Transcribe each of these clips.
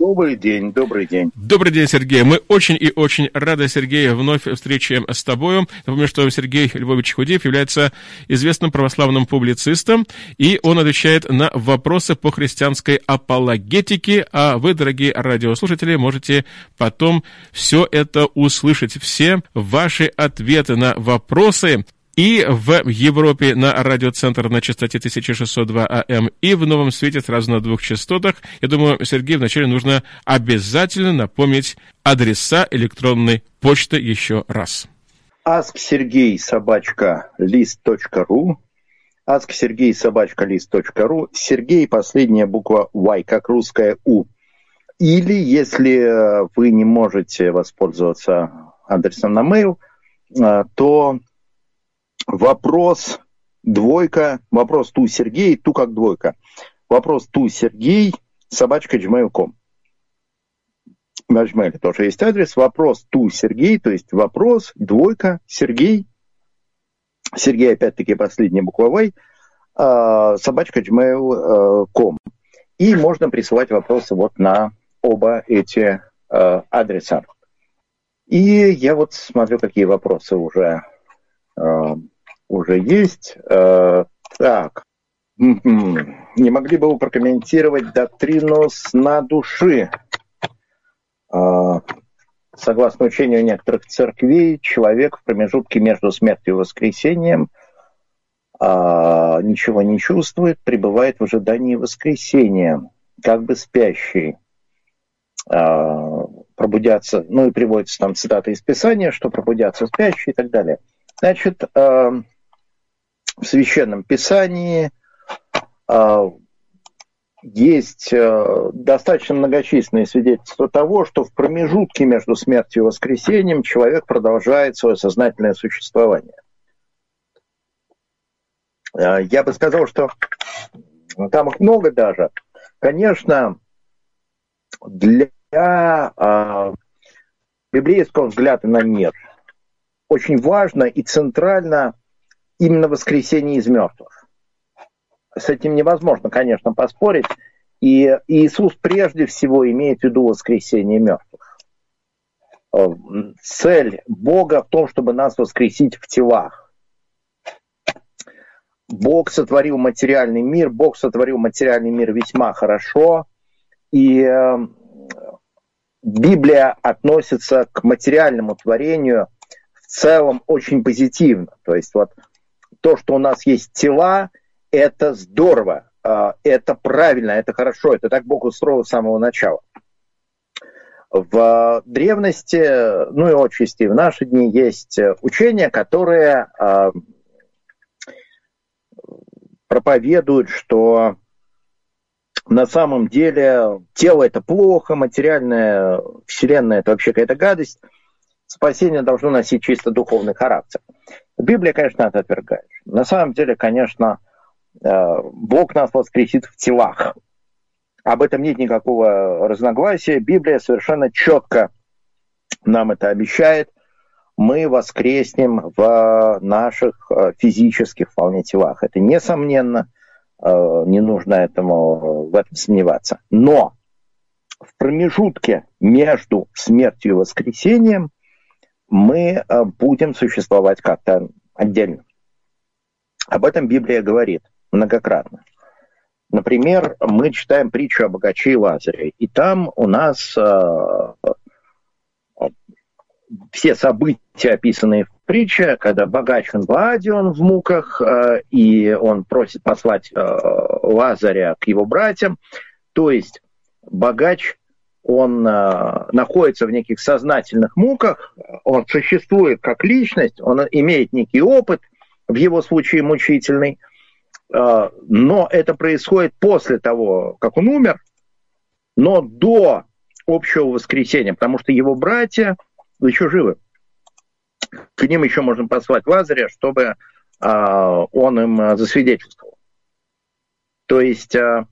Добрый день, добрый день. Добрый день, Сергей. Мы очень и очень рады, Сергей, вновь встречаем с тобой. Напомню, что Сергей Львович Худеев является известным православным публицистом, и он отвечает на вопросы по христианской апологетике, а вы, дорогие радиослушатели, можете потом все это услышать, все ваши ответы на вопросы и в Европе на радиоцентр на частоте 1602 АМ, и в Новом Свете сразу на двух частотах. Я думаю, Сергей, вначале нужно обязательно напомнить адреса электронной почты еще раз. Ask Сергей собачка лист.ру Ask Сергей собачка лист.ру Сергей последняя буква Y, как русская У. Или, если вы не можете воспользоваться адресом на mail, э, то Вопрос двойка, вопрос ту Сергей, ту как двойка. Вопрос ту Сергей, собачка gmail.com. На Gmail тоже есть адрес. Вопрос ту Сергей, то есть вопрос, двойка, Сергей. Сергей, опять-таки, последняя буква Y, а, собачка gmail.com. И можно присылать вопросы вот на оба эти а, адреса. И я вот смотрю, какие вопросы уже а, уже есть. Э, так, не могли бы вы прокомментировать доктрину сна души? Э, согласно учению некоторых церквей, человек в промежутке между смертью и воскресением э, ничего не чувствует, пребывает в ожидании воскресения, как бы спящий. Пробудятся, ну и приводится там цитата из Писания, что пробудятся спящие и так далее. Значит, в Священном Писании а, есть а, достаточно многочисленные свидетельства того, что в промежутке между смертью и воскресением человек продолжает свое сознательное существование. А, я бы сказал, что там их много даже. Конечно, для библейского взгляда на мир очень важно и центрально именно воскресение из мертвых. С этим невозможно, конечно, поспорить. И Иисус прежде всего имеет в виду воскресение мертвых. Э, цель Бога в том, чтобы нас воскресить в телах. Бог сотворил материальный мир, Бог сотворил материальный мир весьма хорошо, и э, Библия относится к материальному творению в целом очень позитивно. То есть вот то, что у нас есть тела, это здорово, а, это правильно, это хорошо, это так Бог устроил с самого начала. В древности, ну и отчасти в наши дни есть учения, которые а, проповедуют, что на самом деле тело это плохо, материальная вселенная это вообще какая-то гадость, спасение должно носить чисто духовный характер. Библия, конечно, это отвергает. На самом деле, конечно, э, Бог нас воскресит в телах. Об этом нет никакого разногласия. Библия совершенно четко нам это обещает. Мы воскреснем в наших э, физических вполне телах. Это несомненно. Э, не нужно этому в этом сомневаться. Но в промежутке между смертью и воскресением мы э, будем существовать как-то отдельно. Об этом Библия говорит многократно. Например, мы читаем притчу о богаче и Лазаре, и там у нас э, все события, описанные в притче, когда богач он в Аде, он в муках, э, и он просит послать э, Лазаря к его братьям. То есть богач он э, находится в неких сознательных муках, он существует как личность, он имеет некий опыт, в его случае мучительный, э, но это происходит после того, как он умер, но до общего воскресения, потому что его братья еще живы. К ним еще можно послать Лазаря, чтобы э, он им засвидетельствовал. То есть э,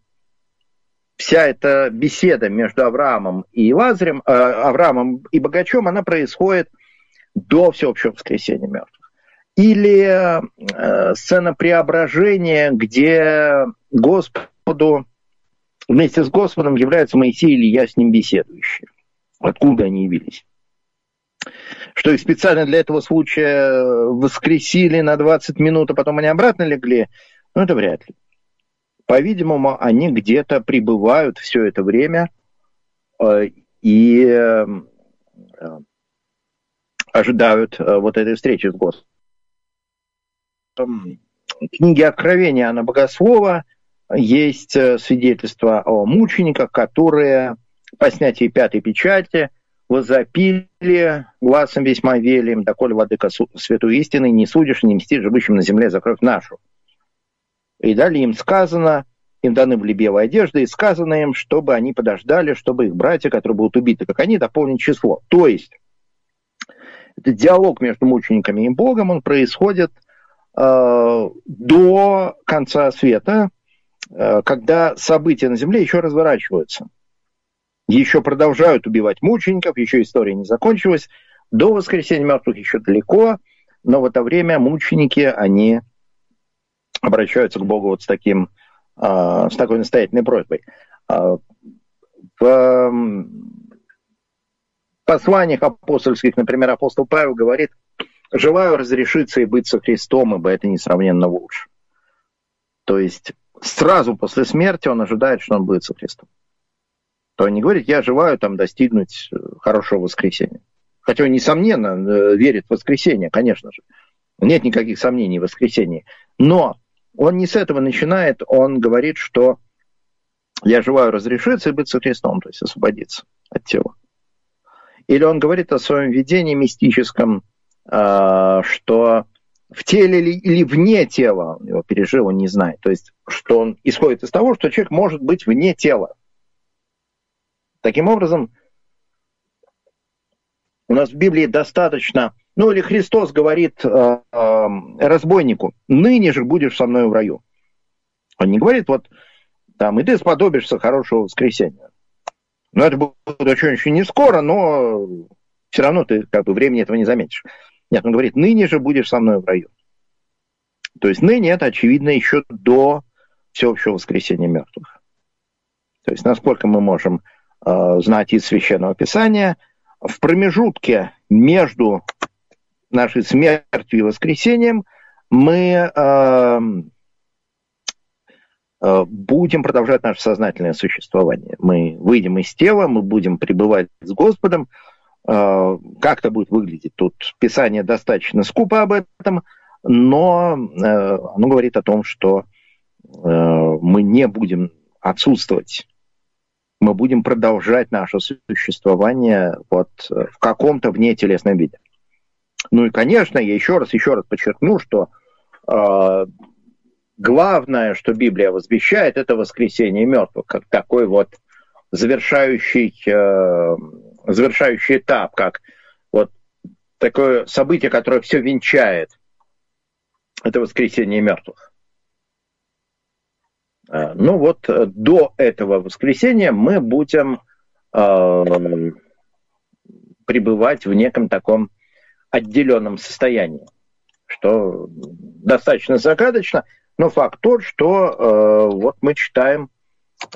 вся эта беседа между Авраамом и Лазарем, э, Авраамом и Богачом, она происходит до всеобщего воскресения мертвых. Или э, сцена преображения, где Господу вместе с Господом являются Моисей и Илья с ним беседующие. Откуда они явились? Что их специально для этого случая воскресили на 20 минут, а потом они обратно легли, ну это вряд ли. По-видимому, они где-то пребывают все это время э, и э, ожидают э, вот этой встречи с Господом. В книге Откровения Анна Богослова есть свидетельство о мучениках, которые по снятии пятой печати возопили глазом весьма велим, доколе владыка святой истины не судишь, не мстишь живущим на земле за кровь нашу. И далее им сказано, им даны были белые одежды, и сказано им, чтобы они подождали, чтобы их братья, которые будут убиты, как они, дополнить число. То есть, этот диалог между мучениками и Богом, он происходит э, до конца света, э, когда события на земле еще разворачиваются. Еще продолжают убивать мучеников, еще история не закончилась. До воскресения мертвых еще далеко, но в это время мученики, они обращаются к Богу вот с, таким, а, с такой настоятельной просьбой. А, в посланиях апостольских, например, апостол Павел говорит, желаю разрешиться и быть со Христом, ибо это несравненно лучше. То есть сразу после смерти он ожидает, что он будет со Христом. То он не говорит, я желаю там достигнуть э, хорошего воскресения. Хотя он, несомненно, э, верит в воскресение, конечно же. Нет никаких сомнений в воскресении. Но он не с этого начинает, он говорит, что я желаю разрешиться и быть со Христом, то есть освободиться от тела. Или он говорит о своем видении мистическом, а, что в теле или вне тела, он его пережил, он не знает. То есть, что он исходит из того, что человек может быть вне тела. Таким образом, у нас в Библии достаточно ну или Христос говорит э, э, разбойнику, ныне же будешь со мной в раю. Он не говорит, вот там, и ты сподобишься хорошего воскресенья. Ну, это будет очень, очень не скоро, но все равно ты как бы времени этого не заметишь. Нет, он говорит, ныне же будешь со мной в раю. То есть ныне это, очевидно, еще до всеобщего воскресения мертвых. То есть насколько мы можем э, знать из Священного Писания, в промежутке между нашей смертью и воскресением мы э, э, будем продолжать наше сознательное существование. Мы выйдем из тела, мы будем пребывать с Господом. Э, как это будет выглядеть? Тут Писание достаточно скупо об этом, но э, оно говорит о том, что э, мы не будем отсутствовать мы будем продолжать наше существование вот в каком-то вне телесном виде. Ну и, конечно, я еще раз, еще раз подчеркну, что э, главное, что Библия возвещает, это воскресение мертвых, как такой вот завершающий, э, завершающий этап, как вот такое событие, которое все венчает, это воскресение мертвых. Э, ну вот э, до этого воскресения мы будем э, пребывать в неком таком отделенном состоянии, что достаточно загадочно, но факт тот, что э, вот мы читаем,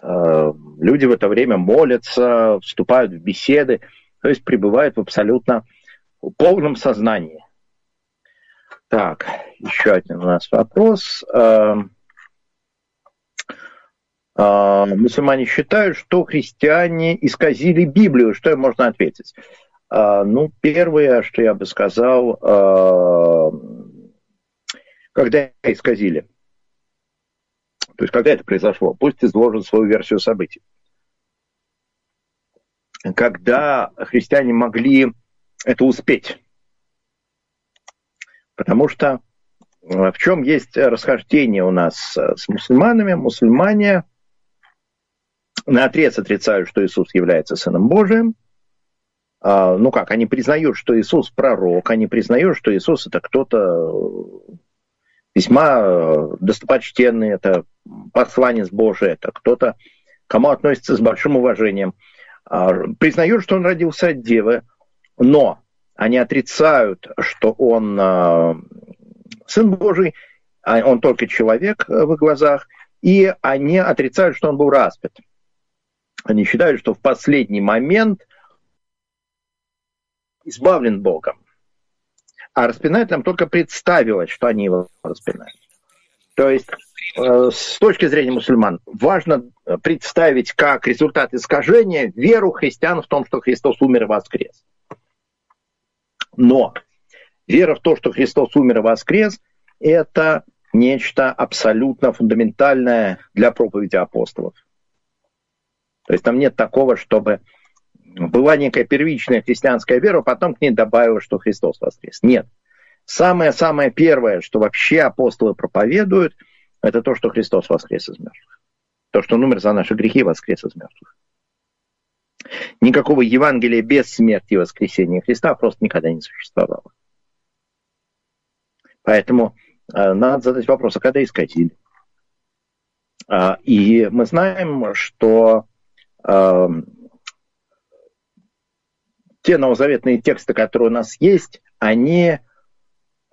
э, люди в это время молятся, вступают в беседы, то есть пребывают в абсолютно полном сознании. Так, еще один у нас вопрос. Э, э, мусульмане считают, что христиане исказили Библию. Что им можно ответить? А, ну, первое, что я бы сказал, а, когда исказили. То есть, когда это произошло, пусть изложат свою версию событий. Когда христиане могли это успеть. Потому что а, в чем есть расхождение у нас с мусульманами? Мусульмане на отрез отрицают, что Иисус является Сыном Божиим, ну как, они признают, что Иисус пророк, они признают, что Иисус это кто-то э, весьма э, достопочтенный, это посланец Божий, это кто-то, кому относится с большим уважением. А, признают, что он родился от девы, но они отрицают, что он э, сын Божий, а он только человек в их глазах, и они отрицают, что он был распят. Они считают, что в последний момент избавлен Богом. А распинать нам только представилось, что они его распинают. То есть, э, с точки зрения мусульман, важно представить как результат искажения веру христиан в том, что Христос умер и воскрес. Но вера в то, что Христос умер и воскрес, это нечто абсолютно фундаментальное для проповеди апостолов. То есть там нет такого, чтобы была некая первичная христианская вера, а потом к ней добавилось, что Христос воскрес. Нет. Самое-самое первое, что вообще апостолы проповедуют, это то, что Христос воскрес из мертвых. То, что он умер за наши грехи, воскрес из мертвых. Никакого Евангелия без смерти и воскресения Христа просто никогда не существовало. Поэтому э, надо задать вопрос, а когда искатили? Э, и мы знаем, что э, те новозаветные тексты, которые у нас есть, они э,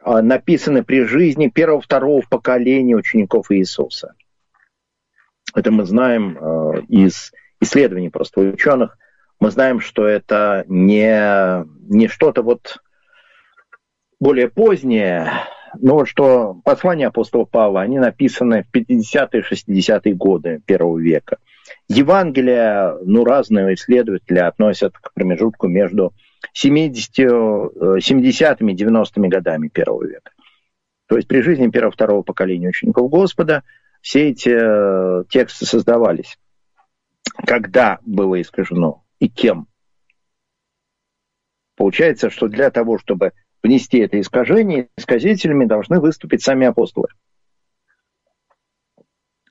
написаны при жизни первого-второго поколения учеников Иисуса. Это мы знаем э, из исследований просто ученых. Мы знаем, что это не, не что-то вот более позднее, но что послания апостола Павла, они написаны в 50-е, 60-е годы первого века. Евангелия, ну, разные исследователи относят к промежутку между 70, 70-ми, 90-ми годами первого века. То есть при жизни первого-второго поколения учеников Господа все эти э, тексты создавались. Когда было искажено и кем? Получается, что для того, чтобы внести это искажение, исказителями должны выступить сами апостолы.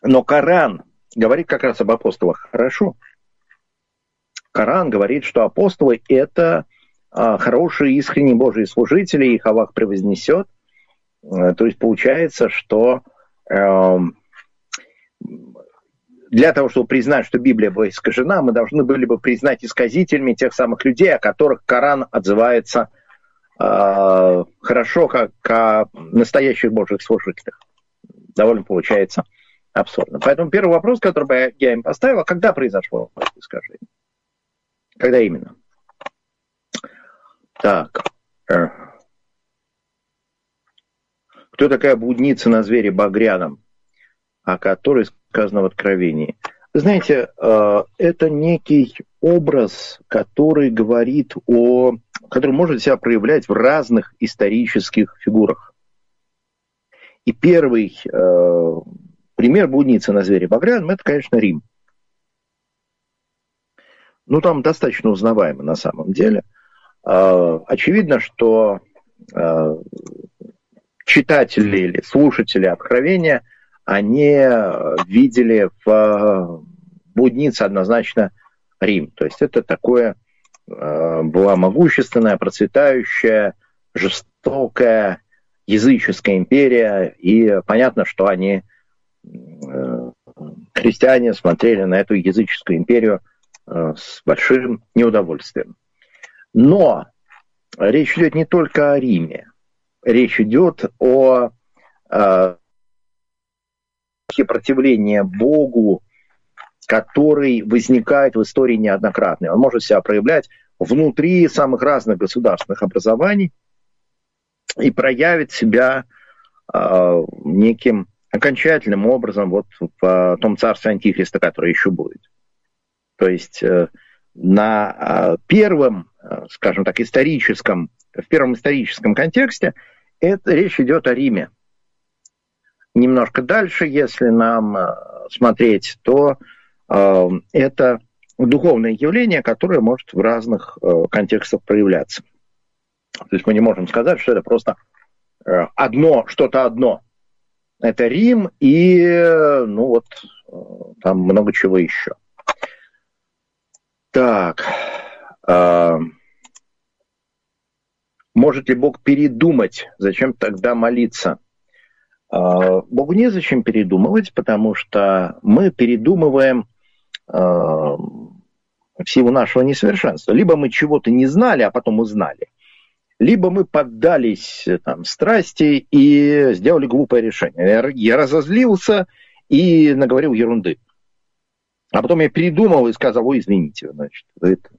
Но Коран говорит как раз об апостолах хорошо. Коран говорит, что апостолы – это а, хорошие, искренние Божьи служители, их Аллах превознесет. Э, то есть получается, что эм, для того, чтобы признать, что Библия была искажена, мы должны были бы признать исказителями тех самых людей, о которых Коран отзывается э, хорошо, как о настоящих божьих служителях. Довольно получается абсурдно. Поэтому первый вопрос, который бы я им поставил, а когда произошло искажение? Когда именно? Так. Э. Кто такая блудница на звере Багряном, о которой сказано в Откровении? знаете, э, это некий образ, который говорит о... который может себя проявлять в разных исторических фигурах. И первый э, пример блудницы на звере Багряном – это, конечно, Рим. Ну, там достаточно узнаваемо на самом деле. Э, очевидно, что читатели или слушатели Откровения – они видели в блуднице однозначно Рим. То есть это такое была могущественная, процветающая, жестокая языческая империя, и понятно, что они, христиане, смотрели на эту языческую империю э, с большим неудовольствием. Но речь идет не только о Риме, речь идет о противления Богу, который возникает в истории неоднократно. Он может себя проявлять внутри самых разных государственных образований и проявит себя э, неким окончательным образом вот в э, том царстве Антихриста, которое еще будет. То есть э, на э, первом, скажем так, историческом, в первом историческом контексте это речь идет о Риме немножко дальше, если нам смотреть, то это духовное явление, которое может в разных контекстах проявляться. То есть мы не можем сказать, что это просто одно, что-то одно. Это Рим и, ну вот, э, там много чего еще. Так. Э, может ли Бог передумать? Зачем тогда молиться? А, Богу незачем передумывать, потому что мы передумываем а, в силу нашего несовершенства. Либо мы чего-то не знали, а потом узнали, либо мы поддались там, страсти и сделали глупое решение. Я разозлился и наговорил ерунды. А потом я передумал и сказал, ой, извините, значит, вы это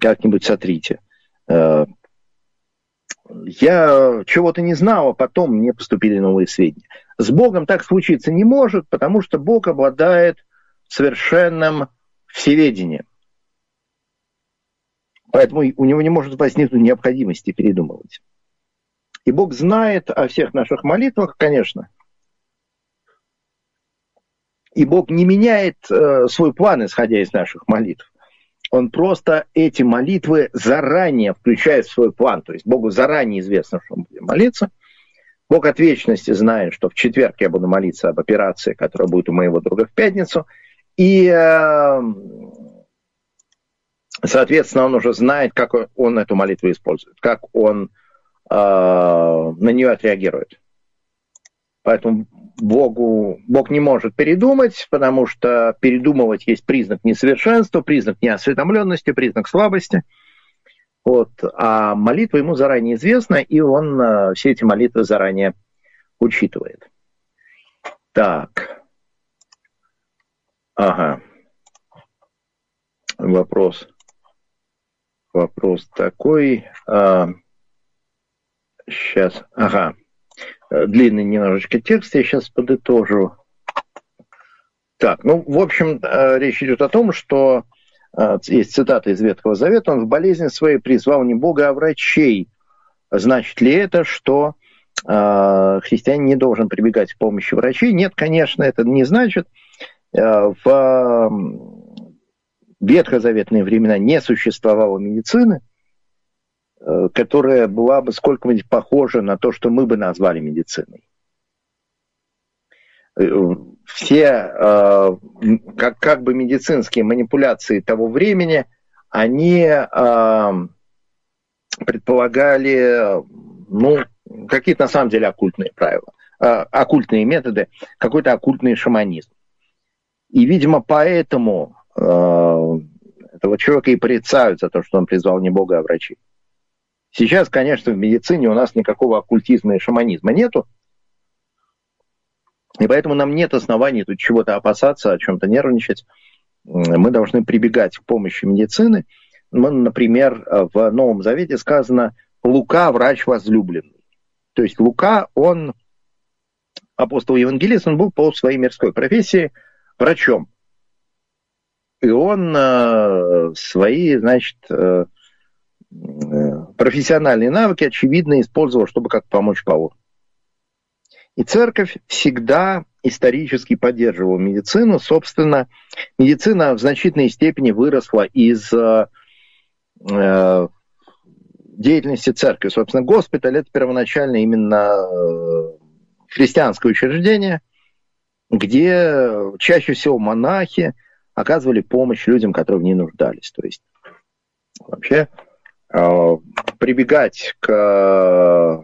как-нибудь сотрите. Э, я чего-то не знал, а потом мне поступили новые сведения. С Богом так случиться не может, потому что Бог обладает совершенным всеведением. Поэтому у него не может возникнуть необходимости передумывать. И Бог знает о всех наших молитвах, конечно. И Бог не меняет э, свой план, исходя из наших молитв. Он просто эти молитвы заранее включает в свой план. То есть Богу заранее известно, что мы будем молиться. Бог от вечности знает, что в четверг я буду молиться об операции, которая будет у моего друга в пятницу. И, э, соответственно, он уже знает, как он эту молитву использует, как он э, на нее отреагирует. Поэтому Богу, Бог не может передумать, потому что передумывать есть признак несовершенства, признак неосведомленности, признак слабости. Вот. А молитва ему заранее известна, и он э, все эти молитвы заранее учитывает. Так. Ага. Вопрос. Вопрос такой. А, сейчас. Ага. Э, длинный немножечко текст, я сейчас подытожу. Так, ну, в общем, э, речь идет о том, что э, есть цитата из Ветхого Завета, он в болезни своей призвал не Бога, а врачей. Значит ли это, что христианин не должен прибегать к помощи врачей? Нет, конечно, это не значит. В ветхозаветные времена не существовало медицины – Э, которая была бы сколько-нибудь похожа на то, что мы бы назвали медициной. Э, все э, как, как бы медицинские манипуляции того времени, они предполагали ну, какие-то на самом деле оккультные правила, оккультные методы, какой-то оккультный шаманизм. И, видимо, поэтому этого человека и порицают за то, что он призвал не Бога, а врачей. Сейчас, конечно, в медицине у нас никакого оккультизма и шаманизма нету. И поэтому нам нет оснований тут чего-то опасаться, о чем-то нервничать. Мы должны прибегать к помощи медицины. Мы, например, в Новом Завете сказано «Лука – врач возлюбленный». То есть Лука, он, апостол Евангелист, он был по своей мирской профессии врачом. И он э, свои, значит, э, Э, профессиональные навыки, очевидно, использовал, чтобы как помочь Павлу. И церковь всегда исторически поддерживала медицину. Собственно, медицина в значительной степени выросла из э, деятельности церкви. Собственно, госпиталь – это первоначально именно христианское учреждение, где чаще всего монахи оказывали помощь людям, которые в ней нуждались. То есть вообще Э, прибегать к э,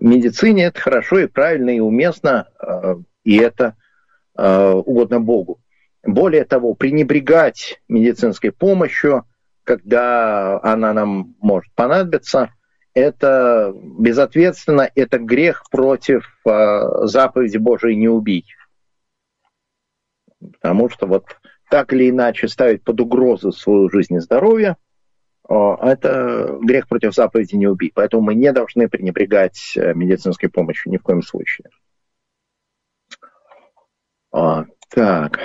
медицине это хорошо и правильно и уместно, э, и это угодно Богу. Более того, пренебрегать медицинской помощью, когда она нам может понадобиться, это безответственно, это грех против заповеди Божией «не убить». Потому что вот так или иначе ставить под угрозу свою жизнь и здоровье – это грех против заповеди не убить. Поэтому мы не должны пренебрегать э, медицинской помощью ни в коем случае. А, так.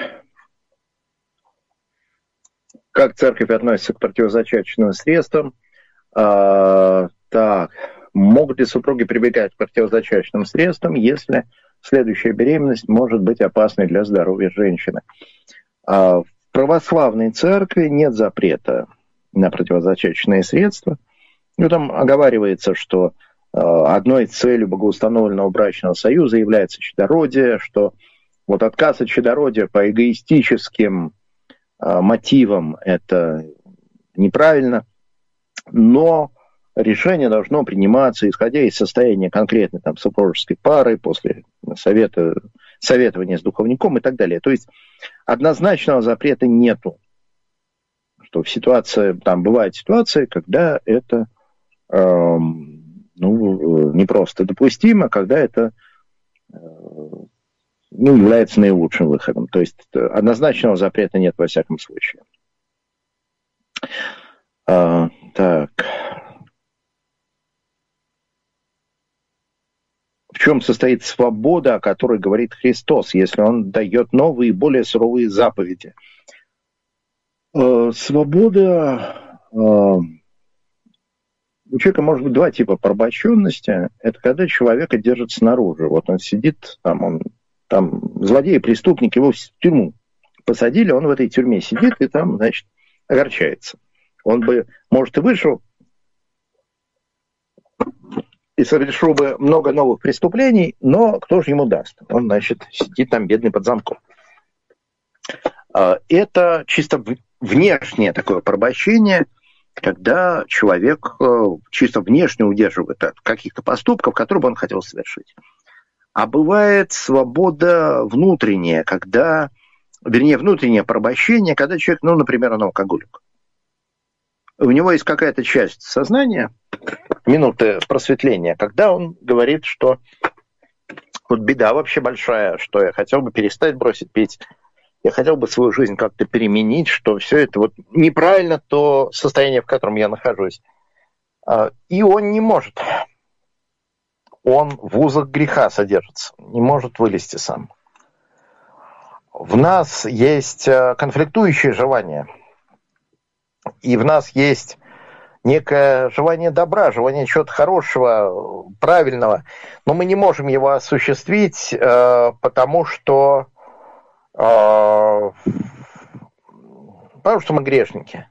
Как церковь относится к противозачаточным средствам? А, так. Могут ли супруги прибегать к противозачаточным средствам, если следующая беременность может быть опасной для здоровья женщины? А, в православной церкви нет запрета на противозачаточные средства. Ну, там оговаривается, что э, одной целью богоустановленного брачного союза является чадородие, что вот отказ от чадородия по эгоистическим э, мотивам это неправильно, но решение должно приниматься, исходя из состояния конкретной там, супружеской пары, после совета, советования с духовником и так далее. То есть однозначного запрета нету что в ситуации, там бывают ситуации, когда это э, ну, не просто допустимо, когда это э, ну, является наилучшим выходом. То есть однозначного запрета нет во всяком случае. А, так. В чем состоит свобода, о которой говорит Христос, если он дает новые, более суровые заповеди? А, свобода... А, у человека может быть два типа порабощенности. Это когда человека держат снаружи. Вот он сидит, там он там злодей, преступник, его в тюрьму посадили, он в этой тюрьме сидит и там, значит, огорчается. Он бы, может, и вышел и совершил бы много новых преступлений, но кто же ему даст? Он, значит, сидит там бедный под замком. А, это чисто внешнее такое порабощение, когда человек э, чисто внешне удерживает от каких-то поступков, которые бы он хотел совершить. А бывает свобода внутренняя, когда, вернее, внутреннее порабощение, когда человек, ну, например, он алкоголик. У него есть какая-то часть сознания, минуты просветления, когда он говорит, что вот беда вообще большая, что я хотел бы перестать бросить пить, я хотел бы свою жизнь как-то переменить, что все это вот неправильно то состояние, в котором я нахожусь. А, и он не может он в узах греха содержится, не может вылезти сам. В нас есть э, конфликтующие желания, и в нас есть некое желание добра, желание чего-то хорошего, правильного, но мы не можем его осуществить, э, потому что, э, потому что мы грешники.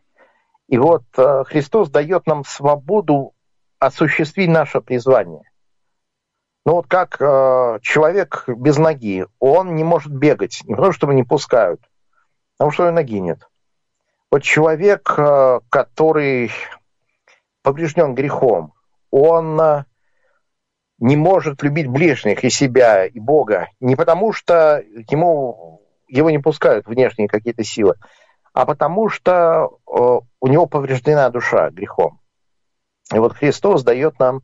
И вот Христос дает нам свободу осуществить наше призвание. Ну вот как э, человек без ноги, он не может бегать, не потому что его не пускают, а потому что у него ноги нет. Вот человек, э, который поврежден грехом, он э, не может любить ближних и себя, и Бога, не потому что ему, его не пускают внешние какие-то силы, а потому что э, у него повреждена душа грехом. И вот Христос дает нам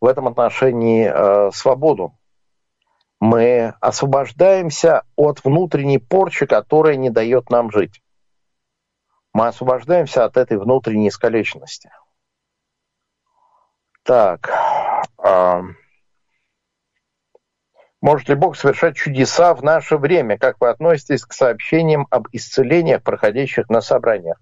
в этом отношении э, свободу. Мы освобождаемся от внутренней порчи, которая не дает нам жить. Мы освобождаемся от этой внутренней искалеченности. Так. Э, может ли Бог совершать чудеса в наше время? Как вы относитесь к сообщениям об исцелениях, проходящих на собраниях?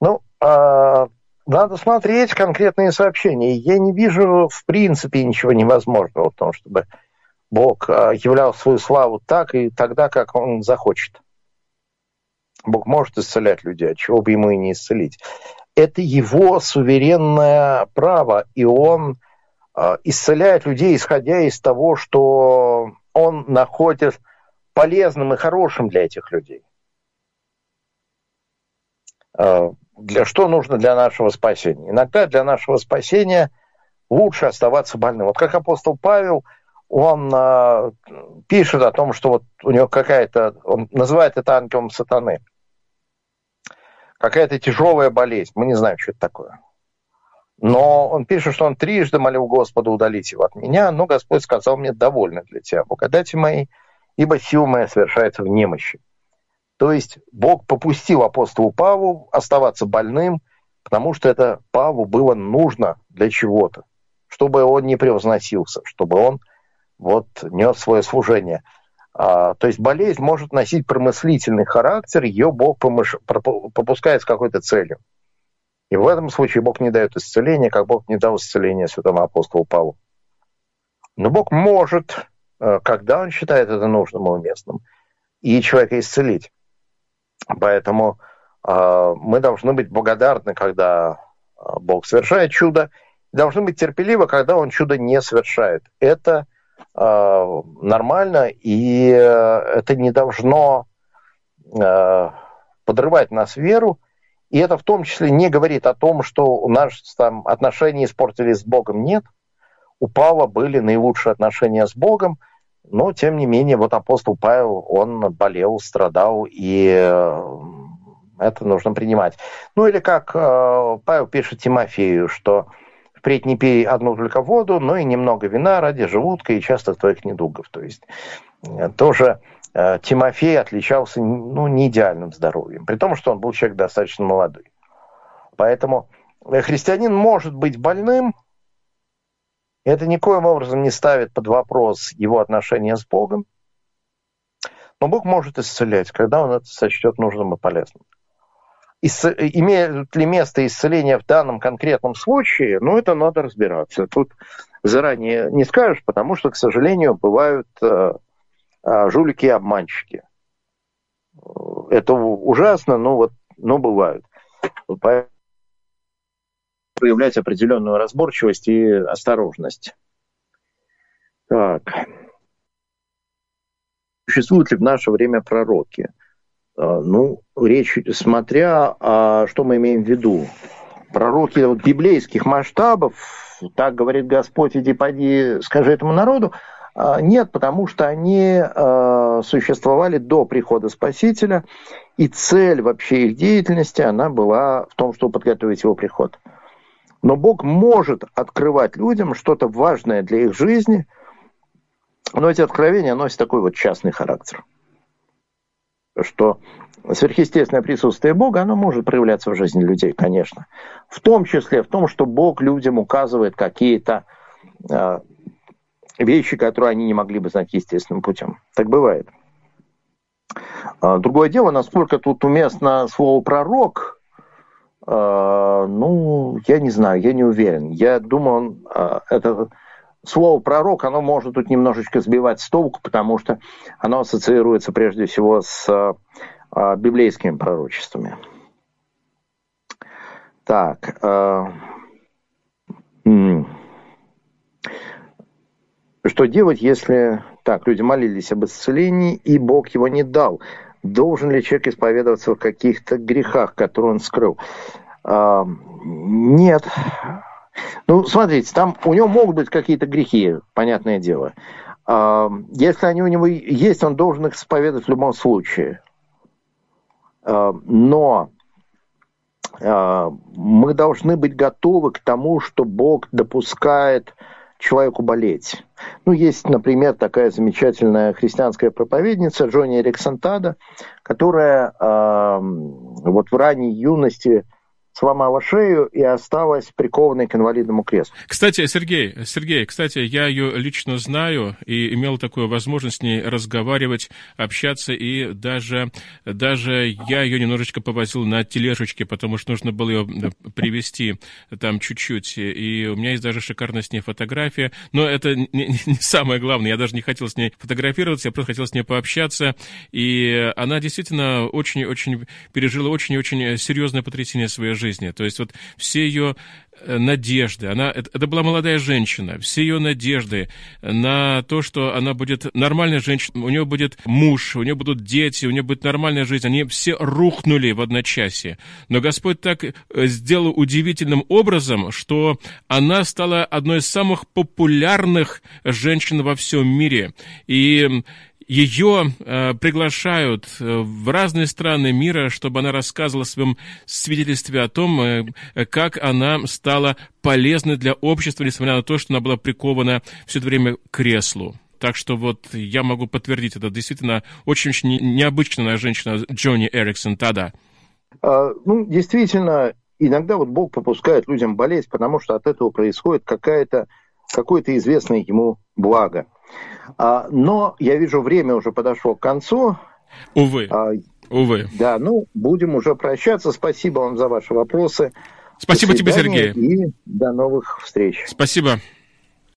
Ну, э, надо смотреть конкретные сообщения. Я не вижу в принципе ничего невозможного в том, чтобы Бог а, являл свою славу так и тогда, как Он захочет. Бог может исцелять людей, от чего бы ему и не исцелить. Это его суверенное право, и он э, исцеляет людей, исходя из того, что он находит полезным и хорошим для этих людей. Э, для что нужно для нашего спасения. Иногда для нашего спасения лучше оставаться больным. Вот как апостол Павел, он э, пишет о том, что вот у него какая-то, он называет это ангелом сатаны, какая-то тяжелая болезнь. Мы не знаем, что это такое. Но он пишет, что он трижды молил Господа удалить его от меня, но Господь сказал мне, довольно для тебя, благодати моей, ибо сила моя совершается в немощи. То есть Бог попустил апостолу Павлу оставаться больным, потому что это Павлу было нужно для чего-то, чтобы он не превозносился, чтобы он вот нес свое служение. А, то есть болезнь может носить промыслительный характер, ее Бог помыш... попускает с какой-то целью. И в этом случае Бог не дает исцеления, как Бог не дал исцеления святому апостолу Павлу. Но Бог может, э, когда Он считает это нужным и уместным, и человека исцелить. Поэтому э, мы должны быть благодарны, когда а, Бог совершает чудо, и должны быть терпеливы, когда Он чудо не совершает. Это нормально, и э, это не должно э, подрывать нас веру. И это в том числе не говорит о том, что у нас там отношения испортились с Богом. Нет. У Павла были наилучшие отношения с Богом – но, тем не менее, вот апостол Павел, он болел, страдал, и э, это нужно принимать. Ну или как э, Павел пишет Тимофею, что впредь не пей одну только воду, но и немного вина ради желудка и часто твоих недугов. То есть э, тоже э, Тимофей отличался ну, не идеальным здоровьем, при том, что он был человек достаточно молодой. Поэтому э, христианин может быть больным, это никоим образом не ставит под вопрос его отношения с Богом, но Бог может исцелять, когда он это сочтет нужным и полезным. Исц... Имеет ли место исцеление в данном конкретном случае, ну, это надо разбираться. Тут заранее не скажешь, потому что, к сожалению, бывают э, э, жулики и обманщики. Это ужасно, но вот, но бывают. Поэтому проявлять определенную разборчивость и осторожность. Так существуют ли в наше время пророки? А, ну, речь, смотря, а что мы имеем в виду. Пророки библейских масштабов, так говорит Господь, иди поди, скажи этому народу, а, нет, потому что они существовали до прихода Спасителя, и цель вообще их деятельности, она была в том, чтобы подготовить его приход. Но Бог может открывать людям что-то важное для их жизни – но эти откровения носят такой вот частный характер. Что сверхъестественное присутствие Бога, оно может проявляться в жизни людей, конечно. В том числе в том, что Бог людям указывает какие-то э, вещи, которые они не могли бы знать естественным путем. Так бывает. А, другое дело, насколько тут уместно слово «пророк», э, ну, я не знаю, я не уверен. Я думаю, это слово пророк, оно может тут немножечко сбивать с толку, потому что оно ассоциируется прежде всего с а, библейскими пророчествами. Так. А, что делать, если так, люди молились об исцелении, и Бог его не дал? Должен ли человек исповедоваться в каких-то грехах, которые он скрыл? А, нет. Ну, смотрите, там у него могут быть какие-то грехи, понятное дело. А, если они у него есть, он должен их исповедовать в любом случае. А, но а, мы должны быть готовы к тому, что Бог допускает человеку болеть. Ну, есть, например, такая замечательная христианская проповедница Джонни Эриксантада, которая вот в ранней юности сломала шею и осталась прикованной к инвалидному креслу. Кстати, Сергей, Сергей, кстати, я ее лично знаю и имел такую возможность с ней разговаривать, общаться, и даже, даже я ее немножечко повозил на тележечке, потому что нужно было ее привести там чуть-чуть, и у меня есть даже шикарная с ней фотография, но это не, не самое главное, я даже не хотел с ней фотографироваться, я просто хотел с ней пообщаться, и она действительно очень-очень пережила очень-очень серьезное потрясение своей жизни. То есть вот все ее э, надежды, она, это, была молодая женщина, все ее надежды на то, что она будет нормальной женщиной, у нее будет муж, у нее будут дети, у нее будет нормальная жизнь, они все рухнули в одночасье. Но Господь так э, сделал удивительным образом, что она стала одной из самых популярных женщин во всем мире. И ее э, приглашают э, в разные страны мира, чтобы она рассказывала в своем свидетельстве о том, э, как она стала полезной для общества, несмотря на то, что она была прикована все это время к креслу. Так что вот я могу подтвердить, это действительно очень-очень необычная женщина Джонни Эриксон тогда. А, ну, действительно, иногда вот Бог попускает людям болеть, потому что от этого происходит какая-то, какое-то известное ему благо. А, но я вижу, время уже подошло к концу. Увы. А, Увы. Да, ну, будем уже прощаться. Спасибо вам за ваши вопросы. Спасибо тебе, Сергей. И до новых встреч. Спасибо.